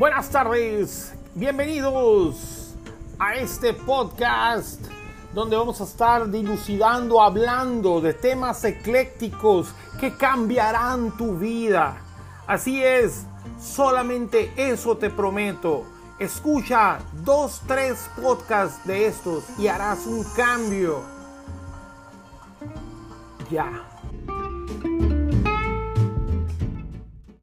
Buenas tardes, bienvenidos a este podcast donde vamos a estar dilucidando, hablando de temas eclécticos que cambiarán tu vida. Así es, solamente eso te prometo. Escucha dos, tres podcasts de estos y harás un cambio. Ya.